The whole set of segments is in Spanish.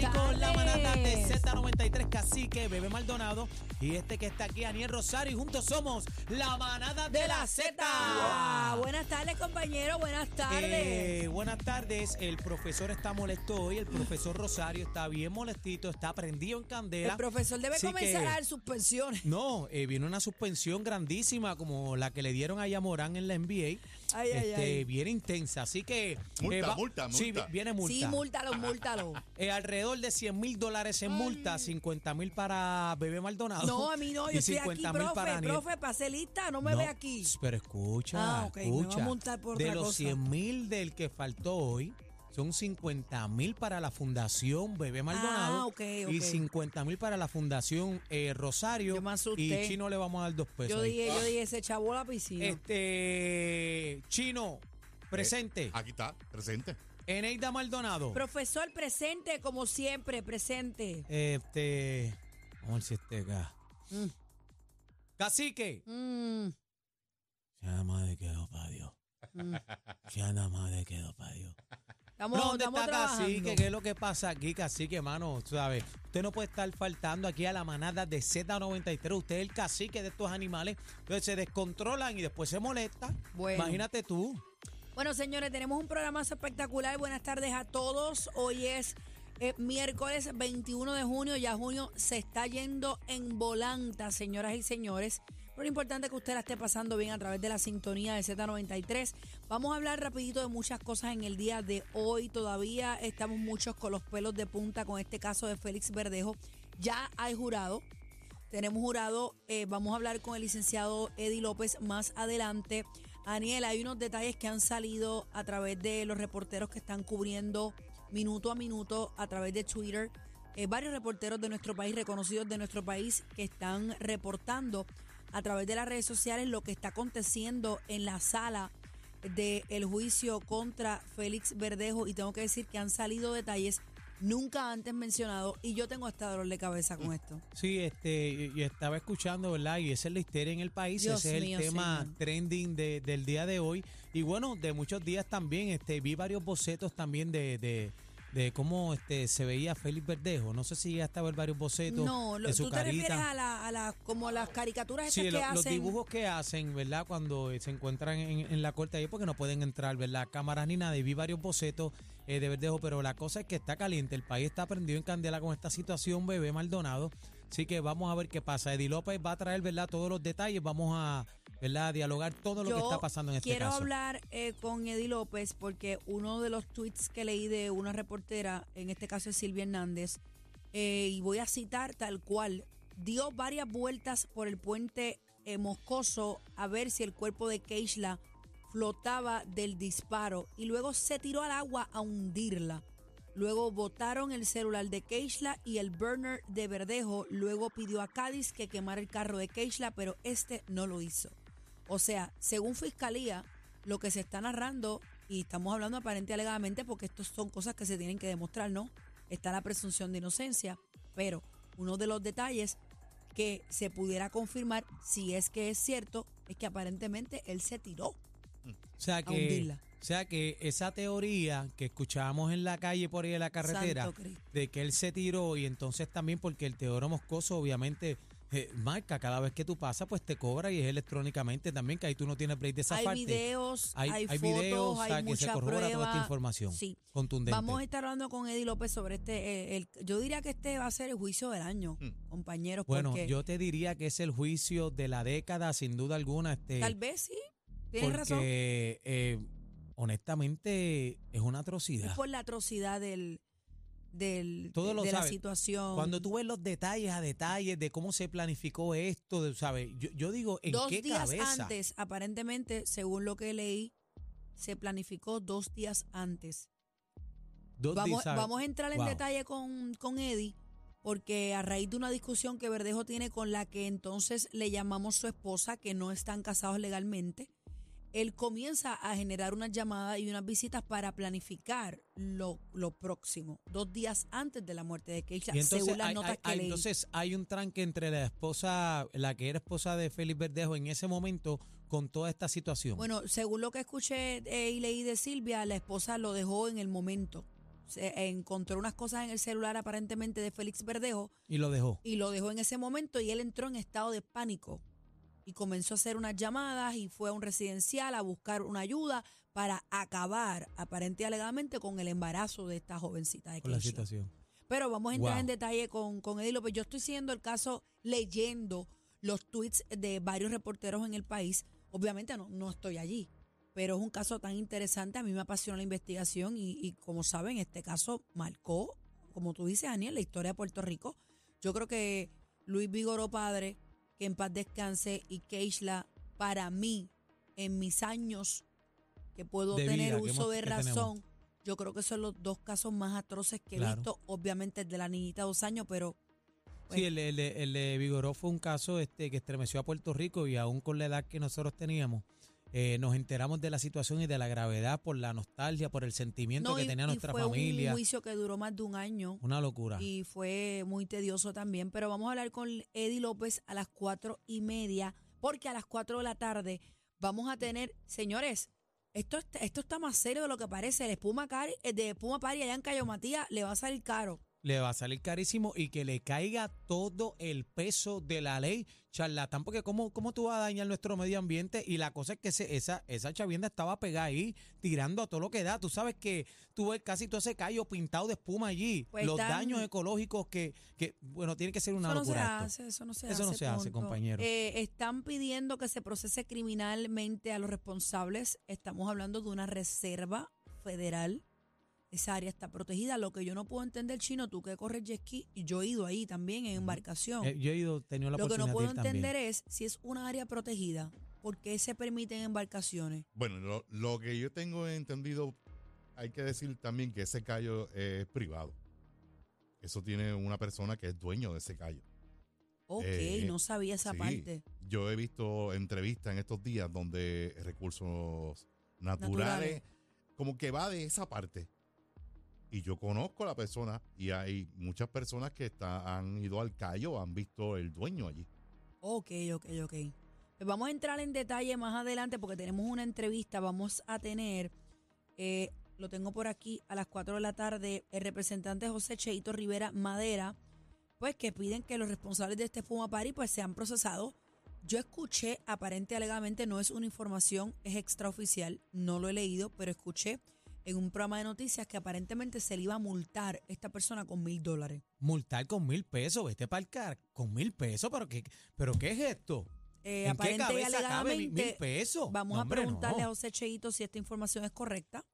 Rico, la manada de tardes. Z93 Cacique, Bebé Maldonado y este que está aquí, Aniel Rosario, y juntos somos la manada de, la Z. Buenas tardes, compañero. Buenas tardes. Eh, buenas tardes, el profesor está molesto hoy, el profesor Rosario está bien molestito, está prendido en candela. el profesor debe Así comenzar que- a dar suspensiones. No, eh, viene una suspensión grandísima como la que le dieron a Yamorán en la NBA. Ay, ay, este, ay. Bien intensa, así que... Multa, multa, Sí, multa. viene multa. Sí, múltalo, múltalo. Eh, alrededor de 100 mil dólares en multa, 50 mil para Bebé Maldonado. No, a mí no, y yo estoy aquí, 50 mil para profe, profe, pasé lista, no me No, ve aquí. Pero escucha, Ah, ok, me por de otra los cosa. 100 mil del que faltó hoy, son 50 mil para la Fundación Bebé Maldonado Ah, ok, y ok. 50 mil para la Fundación eh, Rosario. Yo me asusté. Y Chino le vamos a dar dos pesos. Yo ahí. dije, yo dije, se chavó la piscina. Este, Chino, presente. Aquí está, presente. Eneida Maldonado. Profesor presente, como siempre, presente. Este, vamos a ver si este acá. Mm. Cacique. Mm, Ya nada más de quedó para Dios. Mm. Ya nada más de quedó para Dios. Estamos, No, ¿Dónde estamos está trabajando. Cacique? ¿Qué es lo que pasa aquí, Cacique, hermano? ¿Sabes? Usted no puede estar faltando aquí a la manada de Z93. Usted es el cacique de estos animales. Entonces se descontrolan y después se molesta. Bueno. Imagínate tú. Bueno, señores, tenemos un programa espectacular. Buenas tardes a todos. Hoy es eh, miércoles 21 de junio. Ya junio se está yendo en volanta, señoras y señores. Pero lo importante que usted la esté pasando bien a través de la sintonía de Z93. Vamos a hablar rapidito de muchas cosas en el día de hoy. Todavía estamos muchos con los pelos de punta con este caso de Félix Verdejo. Ya hay jurado. Tenemos jurado, eh, vamos a hablar con el licenciado Eddie López más adelante. Aniel, hay unos detalles que han salido a través de los reporteros que están cubriendo minuto a minuto a través de Twitter. Eh, varios reporteros de nuestro país, reconocidos de nuestro país, que están reportando a través de las redes sociales lo que está aconteciendo en la sala del juicio contra Félix Verdejo. Y tengo que decir que han salido detalles nunca antes mencionados y yo tengo hasta dolor de cabeza con esto. Sí, este, y estaba escuchando, ¿verdad? Y esa es la histeria en el país, Dios ese es mío, el tema señor. trending de- del día de hoy. Y bueno, de muchos días también, este, vi varios bocetos también de, de, de cómo este, se veía Félix Verdejo. No sé si ya estaba ver varios bocetos No, lo- de su tú te carita. refieres a, la, a la, como las caricaturas Sí, lo- que los hacen. dibujos que hacen, ¿verdad? Cuando se encuentran en, en la corte ahí, porque no pueden entrar, ¿verdad? Cámaras ni nada. Y vi varios bocetos eh, de Verdejo, pero la cosa es que está caliente. El país está prendido en candela con esta situación, bebé Maldonado. Así que vamos a ver qué pasa. Eddie López va a traer, ¿verdad? Todos los detalles. Vamos a, ¿verdad? Dialogar todo lo que está pasando en este quiero caso. hablar eh, con Eddie López porque uno de los tweets que leí de una reportera, en este caso es Silvia Hernández, eh, y voy a citar tal cual, dio varias vueltas por el puente eh, Moscoso a ver si el cuerpo de Keishla flotaba del disparo y luego se tiró al agua a hundirla. Luego botaron el celular de Keishla y el burner de Verdejo. Luego pidió a Cádiz que quemara el carro de Keishla, pero este no lo hizo. O sea, según fiscalía, lo que se está narrando, y estamos hablando aparente alegadamente porque estas son cosas que se tienen que demostrar, ¿no? Está la presunción de inocencia, pero uno de los detalles que se pudiera confirmar, si es que es cierto, es que aparentemente él se tiró. O sea que, o sea que esa teoría que escuchábamos en la calle por ahí de la carretera, de que él se tiró y entonces también porque el Teodoro Moscoso obviamente eh, marca cada vez que tú pasas, pues te cobra y es electrónicamente también, que ahí tú no tienes break de esa hay parte. videos, hay, hay, hay fotos, videos sea, hay que se corrobora toda esta información Sí. contundente. Vamos a estar hablando con Eddie López sobre este. eh, el, yo diría que este va a ser el juicio del año, Hmm. compañeros. bueno, porque yo te diría que es el juicio de la década, sin duda alguna. Este, tal vez sí. Tienes razón. porque eh, honestamente es una Es atrocidad. por la atrocidad del, del Todo de, lo de la situación. Cuando tú ves los detalles a detalles de cómo se planificó esto, de- ¿sabes? Yo, yo digo, ¿en dos qué días cabeza? antes, aparentemente, según lo que leí, se planificó dos días antes. Dos Vamos, vamos a entrar en Wow. detalle con, con Eddie, porque a raíz de una discusión que Verdejo tiene con la que entonces le llamamos su esposa, que no están casados legalmente, él comienza a generar unas llamadas y unas visitas para planificar lo, lo próximo, dos días antes de la muerte de Keisha, Y entonces, según las hay, notas hay- que hay- leí. entonces hay un tranque entre la esposa, la que era esposa de Félix Verdejo en ese momento con toda esta situación. Bueno, según lo que escuché eh, y leí de Silvia, la esposa lo dejó en el momento. Se encontró unas cosas en el celular aparentemente de Félix Verdejo y lo dejó. y lo dejó en ese momento y él entró en estado de pánico y comenzó a hacer unas llamadas y fue a un residencial a buscar una ayuda para acabar aparente y alegadamente con el embarazo de esta jovencita de Con la situación. Pero vamos a entrar Wow. en detalle con, con Eddie López. Yo estoy siguiendo el caso leyendo los tweets de varios reporteros en el país. Obviamente no, no estoy allí, pero es un caso tan interesante. A mí me apasiona la investigación y, y como saben, este caso marcó, como tú dices, Daniel, la historia de Puerto Rico. Yo creo que Luis Vigoró padre, que en paz descanse, y Keishla, para mí, en mis años que puedo De tener vida que uso hemos- de que razón, yo creo que son los dos casos más atroces que he Claro. visto. Obviamente el de la niñita de dos años, pero Sí, el, el, de- el de Vigoró fue un caso este, que estremeció a Puerto Rico y aún con la edad que nosotros teníamos, eh, nos enteramos de la situación y de la gravedad por la nostalgia, por el sentimiento no, que y- tenía y nuestra fue familia. un juicio que duró más de un año Una locura. y fue muy tedioso también. Pero vamos a hablar con Eddie López a las cuatro y media, porque a las cuatro de la tarde vamos a tener, señores, esto, está- esto está más serio de lo que parece. El espuma cari, el de espuma pari allá en Cayo Matías le va a salir caro. Le va a salir carísimo y que le caiga todo el peso de la ley charlatán, porque ¿cómo, cómo tú vas a dañar nuestro medio ambiente? Y la cosa es que ese- esa, esa chavienda estaba pegada ahí, tirando a todo lo que da. Tú sabes que tú ves casi todo ese callo pintado de espuma allí. Pues Los daños ecológicos que, que, bueno, tiene que ser una Eso no se hace, eso no se Eso hace. no se hace, compañero. Eh, están pidiendo que se procese criminalmente a los responsables. Estamos hablando de una reserva federal. Esa área está protegida. Lo que yo no puedo entender, chino, tú que corres jet ski, y yo he ido ahí también en embarcación. Eh, yo he ido, tenido la Lo que no puedo también. entender es si es una área protegida, ¿por qué se permiten embarcaciones? Bueno, lo, lo que yo tengo entendido, hay que decir también que ese callo es privado. Eso tiene una persona que es dueño de ese callo. Ok, Eh, no sabía esa Sí, parte. Yo he visto entrevistas en estos días donde recursos naturales, Naturales. como que va de esa parte. Y yo conozco a la persona y hay muchas personas que está- han ido al callo, han visto el dueño allí. Ok, ok, ok. Pues vamos a entrar en detalle más adelante porque tenemos una entrevista. Vamos a tener, eh, lo tengo por aquí, a las 4 de la tarde, el representante José Cheito Rivera Madera, pues que piden que los responsables de este Puma Party pues sean procesados. Yo escuché, aparente alegadamente, no es una información, es extraoficial, no lo he leído, pero escuché en un programa de noticias que aparentemente se le iba a multar esta persona con mil dólares. Multar con mil pesos, vete para el car, con mil pesos, pero ¿qué, pero ¿qué es esto? Eh, ¿En qué cabeza cabe mil, mil pesos? Vamos No, a preguntarle no. a José Cheito si esta información es correcta.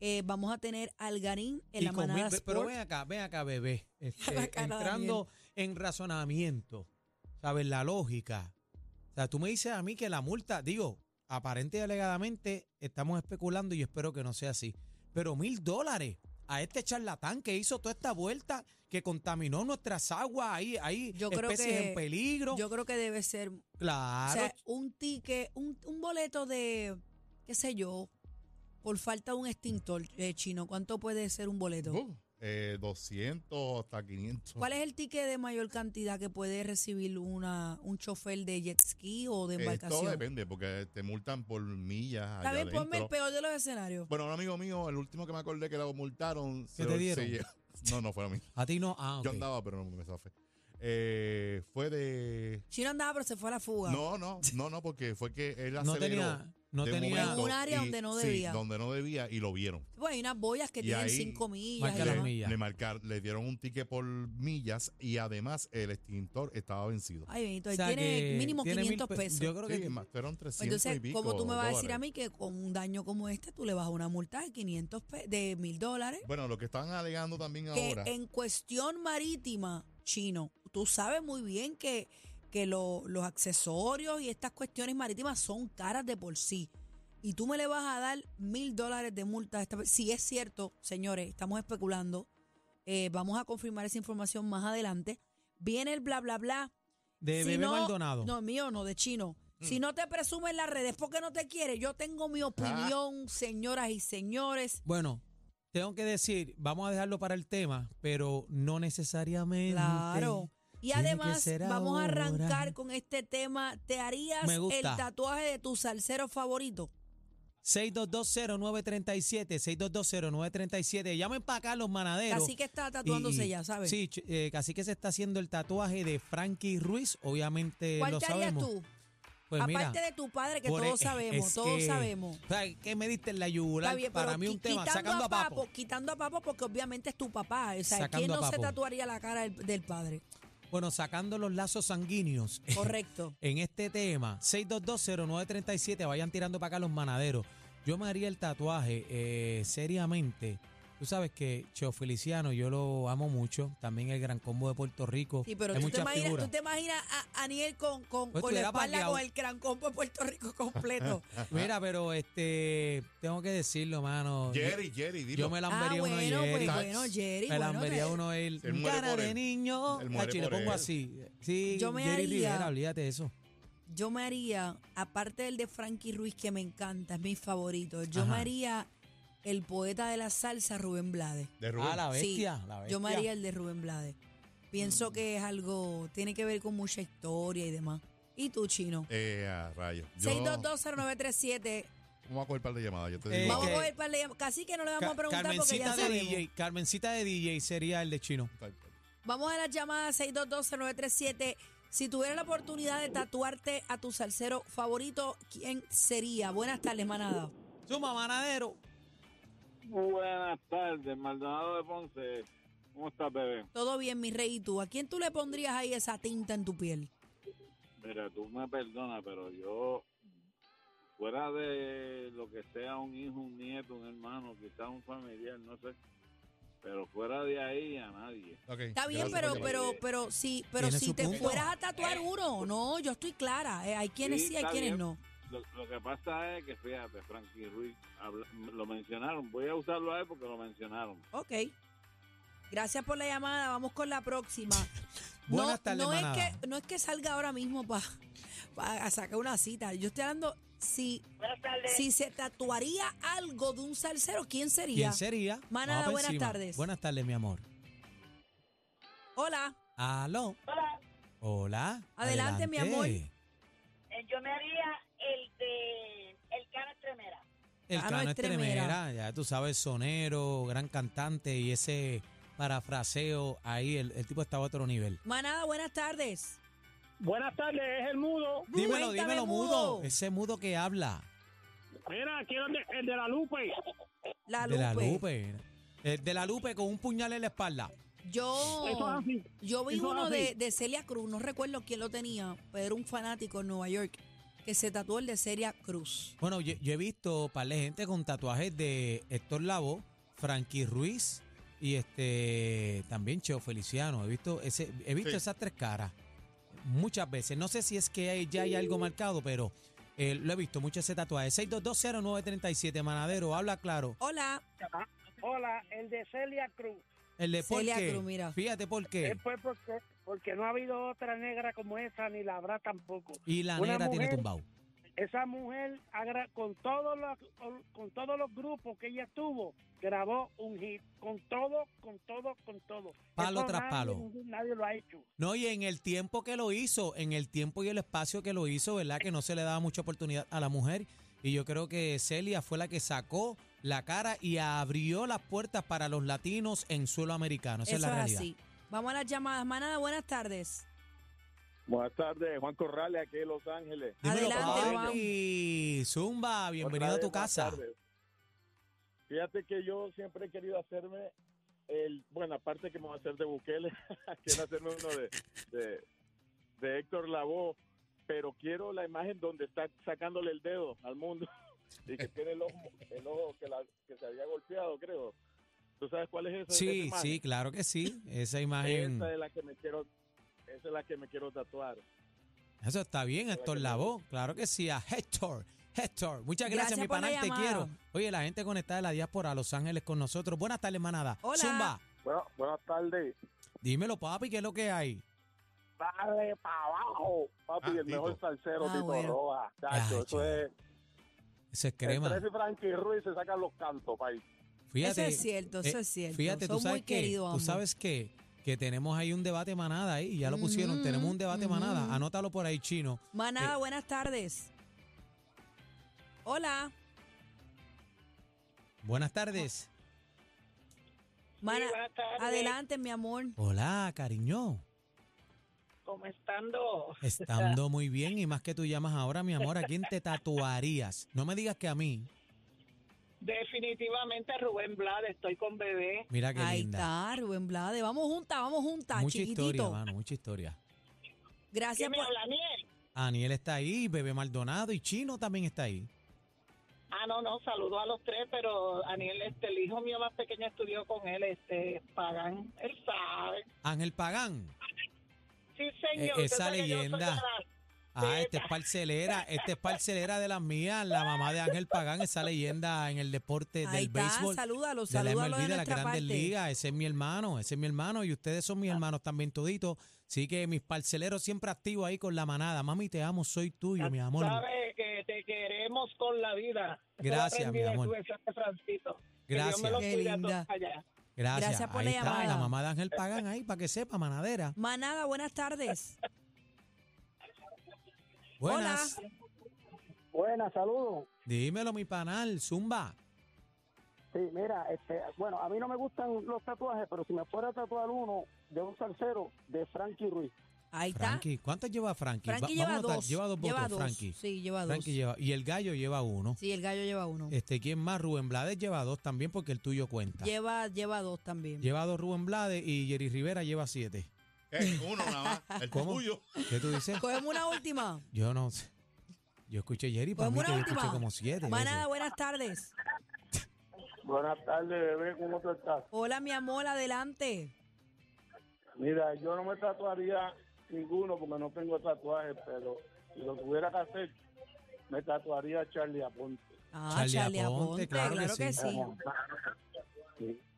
Eh, vamos a tener al Garín en Y la mil manada pe- pero ven acá, ven acá, bebé. Este, entrando en razonamiento, ¿sabes? La lógica. O sea, tú me dices a mí que la multa, digo, aparente y alegadamente estamos especulando y espero que no sea así. Pero mil dólares a este charlatán que hizo toda esta vuelta, que contaminó nuestras aguas, ahí hay Yo creo especies que- en peligro. Yo creo que debe ser o claro. sea, un ticket, un, un boleto de, qué sé yo, por falta de un extintor eh, chino. ¿Cuánto puede ser un boleto? Uh, eh, 200 hasta 500. ¿Cuál es el ticket de mayor cantidad que puede recibir una, un chofer de jet ski o de Eh, embarcación? todo depende, porque te multan por millas. Bien, ponme el peor de los escenarios. Bueno, un amigo mío, el último que me acordé que lo multaron. ¿Qué te dieron? no, no fue a mí. A ti no. Ah, Yo andaba, pero no me zafé. Eh, fue de... Chino andaba, pero se fue a la fuga. No, no, no, no, porque fue que él No aceleró tenía, no de tenía momento En un área donde no sí, debía. donde no debía y lo vieron. Pues hay unas boyas que Y tienen ahí 5 millas. marca y las demás. millas. Le marcar, le dieron un ticket por millas y además el extintor estaba vencido. Ay, Benito, O él sea tiene que mínimo tiene mil 500 pe- pesos. Yo creo que más, fueron 300 Entonces, y pico ¿cómo tú me vas a decir dólares. a mí que con un daño como este tú le vas a una multa de 500 pe- de mil dólares? Bueno, lo que están alegando también Que ahora. en cuestión marítima, chino, tú sabes muy bien que, que lo- los accesorios y estas cuestiones marítimas son caras de por sí. Y tú me le vas a dar mil dólares de multa a esta pe- Si es cierto, señores, estamos especulando. eh, vamos a confirmar esa información más adelante. Viene el bla, bla, bla. de Si Bebé no- Maldonado. No, mío no, de chino. Mm. Si no te presume en las redes porque no te quiere, yo tengo mi opinión, señoras y señores. Bueno, tengo que decir, vamos a dejarlo para el tema, pero no necesariamente. Claro. Y además, vamos a arrancar con este tema. ¿Te harías el tatuaje de tu salsero favorito? 6220937, 6220937. Llamen para acá los manaderos. Así que está tatuándose Y- ya, ¿sabes? Sí, eh, casi que se está haciendo el tatuaje de Frankie Ruiz, obviamente ¿Cuál lo te harías sabemos. tú? Pues mira, Aparte de tu padre, que todos e- sabemos, todos que- sabemos. o sea, que me diste en la yugular bien, para mí un tema, quitando sacando a Papo. Quitando a Papo porque obviamente es tu papá. O sea, ¿quién no se tatuaría la cara del, del padre? Bueno, sacando los lazos sanguíneos. Correcto. en este tema. 6220937, vayan tirando para acá los manaderos. Yo me haría el tatuaje eh, seriamente. Tú sabes que Cheo Feliciano, yo lo amo mucho. También el Gran Combo de Puerto Rico. Sí, pero Hay tú te, muchas imaginas, figuras. tú te imaginas a Aniel con, con, Pues con la espalda con el gran combo de Puerto Rico completo. Mira, pero este, tengo que decirlo, mano. Jerry, Jerry, dilo. Yo me ah, lambería uno bueno, de pues Jerry. bueno, Jerry. me bueno, lambería te- uno él. Él Cara de él. niño. Él Ay, le pongo él. así. Sí, Yo me Jerry haría- Rivera, olvídate de eso. Yo me haría, aparte del de Frankie Ruiz, que me encanta, es mi favorito, yo Ajá. me haría el poeta de la salsa, Rubén Blades. De Rubén. Ah, la Sí, bestia, la bestia. Yo me haría el de Rubén Blades. Mm. Pienso que es algo, tiene que ver con mucha historia y demás. ¿Y tú, Chino? Eh, a rayos. Yo, 6220937. Vamos a coger un par de llamadas. Yo te Eh, digo. Vamos a coger par de llam- Casi que no le vamos a preguntar porque Carmencita ya de sabemos. DJ, Carmencita de DJ sería el de Chino. Vamos a las llamadas 6220937. Si tuviera la oportunidad de tatuarte a tu salsero favorito, ¿quién sería? Buenas tardes, manada. Suma manadero. Buenas tardes, Maldonado de Ponce. ¿Cómo estás, bebé? Todo bien, mi rey. ¿Y tú? ¿A quién tú le pondrías ahí esa tinta en tu piel? Mira, tú me perdonas, pero yo, fuera de lo que sea un hijo, un nieto, un hermano, quizás un familiar, no sé, pero fuera de ahí a nadie. Está bien, pero, pero, pero si, pero si te punto. fueras a tatuar uno, no, yo estoy clara. eh, hay quienes Sí, sí, hay quienes bien. no. Lo, lo que pasa es que, fíjate, Frankie Ruiz, habla- lo mencionaron. Voy a usarlo a él porque lo mencionaron. Ok. Gracias por la llamada. Vamos con la próxima. No, Buenas tardes, no es que no es que salga ahora mismo para sacar una cita. Yo estoy hablando si si se tatuaría algo de un salsero, ¿quién sería? ¿Quién sería? Manada, Vamos pa' buenas encima. tardes. Buenas tardes, mi amor. Hola. Aló. Hola. Hola. Adelante, mi amor. Eh, Yo me haría el de el Cano Estremera. El Cano Cano Estremera. Estremera, ya tú sabes, sonero, gran cantante y ese parafraseo ahí, el, el tipo estaba a otro nivel. Manada, buenas tardes. Buenas tardes, es el mudo. Dímelo, Cuéntame, dímelo, mudo. mudo. Ese mudo que habla. Mira, quiero el de, el de la Lupe. La De la Lupe. El de la Lupe con un puñal en la espalda. Yo. Yo vi uno de, de Celia Cruz, no recuerdo quién lo tenía, pero era un fanático en Nueva York que se tatuó el de Celia Cruz. Bueno, yo, yo he visto par de gente con tatuajes de Héctor Lavoe, Frankie Ruiz y este también Cheo Feliciano. He visto ese, he visto Sí. esas tres caras muchas veces. No sé si es que hay- ya hay algo marcado, pero eh, lo he visto mucho ese tatuaje. 6220937 Manadero, habla claro. Hola, Hola, el de Celia Cruz. El de por Celia qué. Cruz, mira. Fíjate por qué. Es pues porque, porque no ha habido otra negra como esa, ni la habrá tampoco. Y la una negra tiene tumbado. Esa mujer, con todos los con todos los grupos que ella tuvo, grabó un hit. Con todo, con todo, con todo. Palo Eso tras nadie- palo. Nadie lo ha hecho. No, y en el tiempo que lo hizo, en el tiempo y el espacio que lo hizo, ¿verdad? Que no se le daba mucha oportunidad a la mujer. Y yo creo que Celia fue la que sacó la cara y abrió las puertas para los latinos en suelo americano. Esa eso es la realidad. así. Vamos a las llamadas. Manada, buenas tardes. Buenas tardes, Juan Corrales, aquí de Los Ángeles. Dímelo, Adelante. Juan. Zumba, bienvenido a tu casa. Fíjate que yo siempre he querido hacerme el, bueno, aparte que me voy a hacer de Bukele, quiero hacerme uno de, de, de Héctor Lavoe, pero quiero la imagen donde está sacándole el dedo al mundo y que tiene el ojo, el ojo que, la- que se había golpeado, creo. ¿Tú sabes cuál es esa? esa Sí, imagen? sí, claro que sí. Esa imagen. Esa es la que me quiero, esa es la que me quiero tatuar. Eso está bien, Héctor que Lavoe. Claro que sí, a Héctor. Héctor, muchas gracias, Gracias mi la panal, te quiero. Oye, la gente conectada de la diáspora a Los Ángeles con nosotros. Buenas tardes, manada. Hola. Zumba, Bueno, buenas tardes. dímelo, papi, ¿qué es lo que hay? Dale para abajo, papi, Ah, el mejor Tito. salsero, Ah, Tito bueno. Roja. Chacho, Ay, eso es. Ese es crema. Entre ese y Frankie Ruiz se sacan los cantos, país. Fíjate, eso es cierto, eso eh, es cierto. Fíjate, Son tú sabes muy tú sabes que, que tenemos ahí un debate manada ahí, ya lo pusieron, Ujú, tenemos un debate manada. Anótalo por ahí, chino. Manada, Eh. buenas tardes. Hola. Buenas tardes. Mana- buenas tardes. adelante, mi amor. Hola, cariño. ¿Cómo estando? Estando muy bien y más que tú llamas ahora, mi amor, ¿a quién te tatuarías? No me digas que a mí. Definitivamente Rubén Blades, estoy con bebé. Mira qué Ahí linda. está, Rubén Blades. Vamos juntas, vamos juntas, Mucha chiquitito. historia, mano, mucha historia. Gracias ¿Quién me por... habla, Aniel? Aniel está ahí, Bebé Maldonado y Chino también está ahí. Ah, no, no, saludo a los tres, pero Aniel, este, el hijo mío más pequeño estudió con él, este, Pagan, él sabe. Ángel Pagán. Señor. Eh, esa leyenda. Ah, este es parcelera, este es parcelera de las mías, la mamá de Ángel Pagán, esa leyenda en el deporte Ahí del está, béisbol. salúdalo, de la salúdalo MLB, de de las grandes parte. ligas, ese es mi hermano, ese es mi hermano y ustedes son Ah. mis hermanos también toditos. Así que mis parceleros siempre activos ahí con la manada. Mami, te amo, soy tuyo, mi amor. Sabe que te queremos con la vida. Gracias, mi amor. Gracias. me lo Qué linda. Gracias. Gracias por ahí la está, llamada. la mamá de Ángel Pagán ahí, para que sepa, manadera. Manada, buenas tardes. Buenas. Buenas, saludos. Dímelo, mi panal, Zumba. Sí, mira, este, bueno, a mí no me gustan los tatuajes, pero si me fuera a tatuar uno de un salsero de Frankie Ruiz. Ahí está. Frankie, ¿cuántas lleva Frankie? Frankie Va- lleva vamos a notar, dos. Lleva dos lleva votos, dos. Frankie. Sí, lleva dos. Frankie lleva, y el gallo lleva uno. Sí, el gallo lleva uno. Este, ¿quién más? Rubén Blades lleva dos también porque el tuyo cuenta. Lleva, lleva dos también. Lleva dos Rubén Blades y Jerry Rivera lleva siete. Eh, uno nada más. El ¿Cómo? tuyo. ¿Qué tú dices? Cogemos una última. Yo no sé. Yo escuché Jerry, para mí Cogemos que una yo escuché última. como siete. Manada, eso. buenas tardes. Buenas tardes, bebé, ¿cómo tú estás? Hola, mi amor, adelante. Mira, yo no me tatuaría ninguno porque no tengo tatuajes, pero si lo tuviera que hacer, me tatuaría a Charlie Aponte. Ah, Charlie Charlie Aponte, Aponte, claro claro, que que sí.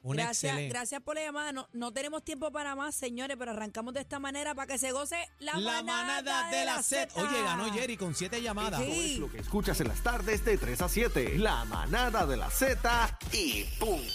Un Gracias, excelente. gracias por la llamada. No, no tenemos tiempo para más, señores, pero arrancamos de esta manera para que se goce la, La manada de la Z. Oye, ganó Jerry con siete llamadas. Sí. Lo que escuchas en las tardes de 3 a 7. La manada de la Z y punto.